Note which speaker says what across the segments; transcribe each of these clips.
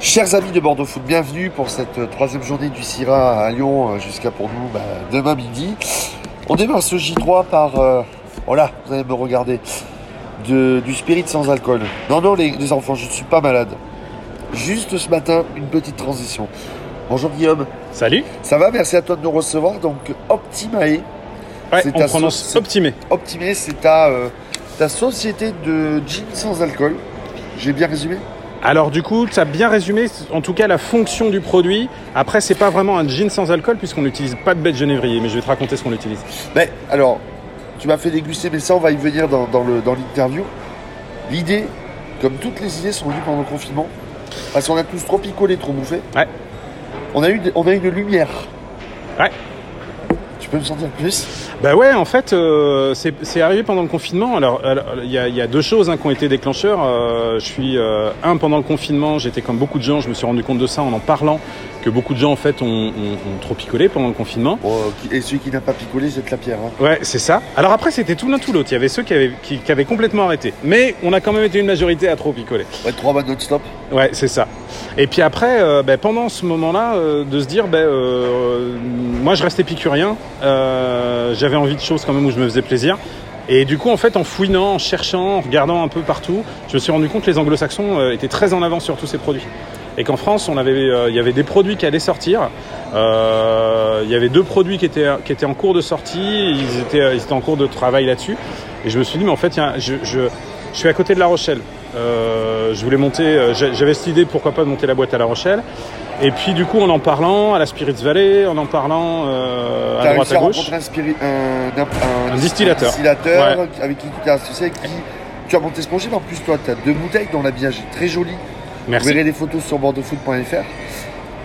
Speaker 1: Chers amis de Bordeaux Foot, bienvenue pour cette euh, troisième journée du CIRA à Lyon euh, jusqu'à pour nous bah, demain midi. On démarre ce J3 par, euh, voilà, vous allez me regarder, de, du spirit sans alcool. Non, non, les, les enfants, je ne suis pas malade. Juste ce matin, une petite transition. Bonjour Guillaume,
Speaker 2: Salut
Speaker 1: ça va Merci à toi de nous recevoir. Donc Optimae,
Speaker 2: Ouais,
Speaker 1: C'est
Speaker 2: on prononce optimé.
Speaker 1: Optimae c'est ta, euh, ta société de gin sans alcool. J'ai bien résumé?
Speaker 2: Alors du coup, tu as bien résumé en tout cas la fonction du produit. Après, c'est pas vraiment un gin sans alcool puisqu'on n'utilise pas de de genévrier, mais je vais te raconter ce qu'on utilise.
Speaker 1: Ben, alors, tu m'as fait déguster, mais ça, on va y venir dans, dans le- dans l'interview. L'idée, comme toutes les idées sont venues pendant le confinement, parce qu'on a tous trop picolé, trop bouffé.
Speaker 2: Ouais.
Speaker 1: On a eu, on a eu une lumière.
Speaker 2: Ouais.
Speaker 1: Tu peux sentir plus?
Speaker 2: Bah ouais, en fait, euh, c'est arrivé pendant le confinement. Alors, il y, a, y a deux choses hein, qui ont été déclencheurs. Euh, je suis euh, un pendant le confinement, j'étais comme beaucoup de gens. Je me suis rendu compte de ça en en parlant que beaucoup de gens en fait ont, ont- ont trop picolé pendant le confinement.
Speaker 1: Qui- Et celui qui n'a pas picolé, jette la pierre. hein.
Speaker 2: Ouais, c'est ça. Alors après, c'était tout l'un tout l'autre. Il y avait ceux qui avaient, qui, qui avaient complètement arrêté, mais on a quand même été une majorité à trop picoler.
Speaker 1: Ouais, trois mois non-stop.
Speaker 2: Ouais, c'est ça. Et puis après, euh, ben, pendant ce moment-là, euh, de se dire, ben, euh, moi je restais épicurien, euh, j'avais envie de choses quand même où je me faisais plaisir. Et du coup, en fait, en fouinant, en cherchant, en regardant un peu partout, je me suis rendu compte que les anglo-saxons étaient très en avance sur tous ces produits. Et qu'en France, on avait, euh, il y avait des produits qui allaient sortir. Euh, il y avait deux produits qui étaient, qui étaient en cours de sortie. Ils étaient, ils étaient en cours de travail là-dessus. Et je me suis dit, mais en fait, a- je, je, je suis à côté de La Rochelle. Euh, je voulais monter, j'a- j'avais cette idée, pourquoi pas de monter la boîte à La Rochelle. Et puis du coup, en en parlant à la Spirits Valley, en en parlant euh, à droite à gauche.
Speaker 1: rencontrer un, spirit, un, un-
Speaker 2: Un distillateur.
Speaker 1: distillateur avec qui tu t'es associé, avec qui tu as monté ce projet. Mais en plus, toi, tu as deux bouteilles dont l'habillage est très joli. Vous verrez les photos sur bordeauxfoot.fr.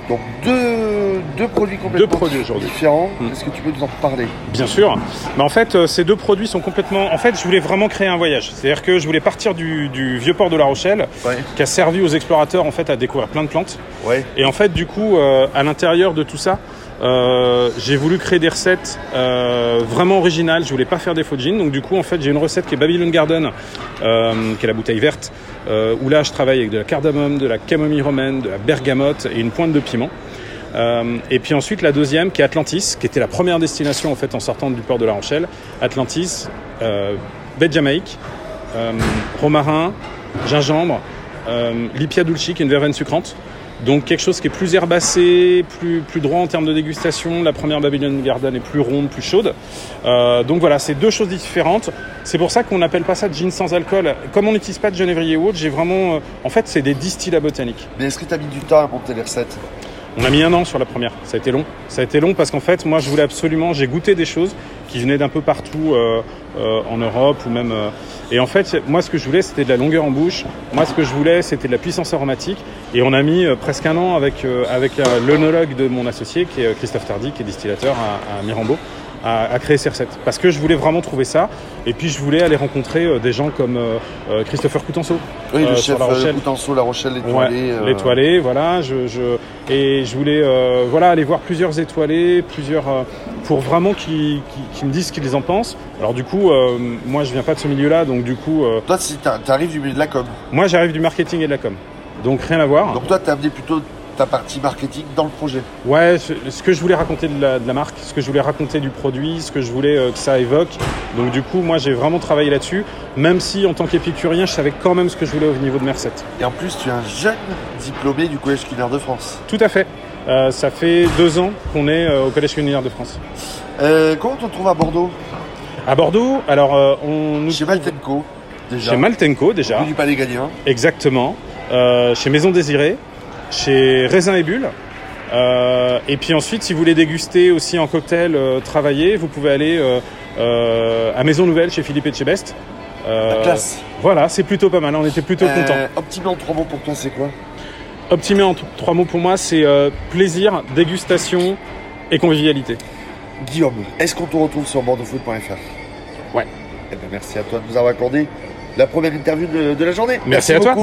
Speaker 1: Donc deux, deux produits complètement
Speaker 2: Deux produits aujourd'hui.
Speaker 1: différents.
Speaker 2: Mm.
Speaker 1: Est-ce que tu peux nous en parler?
Speaker 2: Bien sûr. Mais en fait, euh, ces deux produits sont complètement. En fait, je voulais vraiment créer un voyage. C'est-à-dire que je voulais partir du, du vieux port de La Rochelle,
Speaker 1: Ouais.
Speaker 2: qui a servi aux explorateurs en fait à découvrir plein de plantes.
Speaker 1: Ouais.
Speaker 2: Et en fait, du coup, euh, à l'intérieur de tout ça, euh, j'ai voulu créer des recettes euh, vraiment originales. Je voulais pas faire des faux jeans. Donc, du coup, en fait, j'ai une recette qui est Babylon Garden, euh, qui est la bouteille verte, où là, je travaille avec de la cardamome, de la camomille romaine, de la bergamote et une pointe de piment. Et puis ensuite, la deuxième, qui est Atlantis, qui était la première destination en fait en sortant du port de La Rochelle. Atlantis, baie Jamaïque, romarin, gingembre, lipia dulci, qui est une verveine sucrante. Donc quelque chose qui est plus herbacé, plus, plus droit en termes de dégustation. La première Babylon Garden est plus ronde, plus chaude. Euh, donc voilà, c'est deux choses différentes. C'est pour ça qu'on n'appelle pas ça gin sans alcool. Comme on n'utilise pas de genévrier ou autre, j'ai vraiment... euh, en fait, c'est des distillats botaniques.
Speaker 1: Mais est-ce que tu as mis du temps à monter les recettes
Speaker 2: On a mis un an sur la première. Ça a été long. Ça a été long parce qu'en fait, moi, je voulais absolument. J'ai goûté des choses qui venaient d'un peu partout euh, euh, en Europe ou même. euh, et en fait, moi, ce que je voulais, c'était de la longueur en bouche. Moi, ce que je voulais, c'était de la puissance aromatique. Et on a mis presque un an avec euh, avec l'onologue de mon associé, qui est Christophe Tardy, qui est distillateur à, à Mirambeau. À, créer ces recettes parce que je voulais vraiment trouver ça et puis je voulais aller rencontrer euh, des gens comme euh, Christopher Coutenceau
Speaker 1: Oui,
Speaker 2: Euh,
Speaker 1: le chef
Speaker 2: La Rochelle.
Speaker 1: Coutenceau, La Rochelle, l'étoilé.
Speaker 2: Ouais, l'étoilé, voilà. Je, je, et je voulais euh, voilà, aller voir plusieurs étoilés, plusieurs, pour vraiment qu'ils me disent ce qu'ils en pensent. Alors du coup, euh, moi je viens pas de ce milieu-là, donc du coup, euh,
Speaker 1: Toi, si t'as- t'arrives du milieu de la com.
Speaker 2: moi j'arrive du marketing et de la com. Donc rien à voir.
Speaker 1: Donc toi, t'as amené plutôt ta partie marketing dans le projet.
Speaker 2: Ouais, ce, ce que je voulais raconter de la, de la marque, ce que je voulais raconter du produit, ce que je voulais euh, que ça évoque. Donc du coup, moi j'ai vraiment travaillé là-dessus, même si en tant qu'épicurien, je savais quand même ce que je voulais au niveau de recettes.
Speaker 1: Et en plus, tu es un jeune diplômé du Collège culinaire de France.
Speaker 2: Tout à fait. Euh, ça fait deux ans qu'on est euh, au Collège culinaire de France.
Speaker 1: Euh, comment on te trouve à Bordeaux?
Speaker 2: À Bordeaux, alors on nous
Speaker 1: Chez Maltenco, déjà.
Speaker 2: chez Maltenco déjà,
Speaker 1: Rue du Palais Gallien.
Speaker 2: exactement, chez Maison Désirée, chez Raisin et Bulle. Et puis ensuite, si vous voulez déguster aussi en cocktail, travailler, vous pouvez aller à Maison Nouvelle chez Philippe Etchebest. Euh,
Speaker 1: La classe.
Speaker 2: Voilà, c'est plutôt pas mal, on était plutôt contents.
Speaker 1: Optimé en trois mots pour toi, c'est quoi?
Speaker 2: Optimé en trois mots pour moi, c'est euh, plaisir, dégustation et convivialité.
Speaker 1: Guillaume, est-ce qu'on te retrouve sur bordeauxfoot.fr
Speaker 2: Ouais.
Speaker 1: Eh ben, merci à toi de nous avoir accordé la première interview de, de la journée.
Speaker 2: Merci à toi.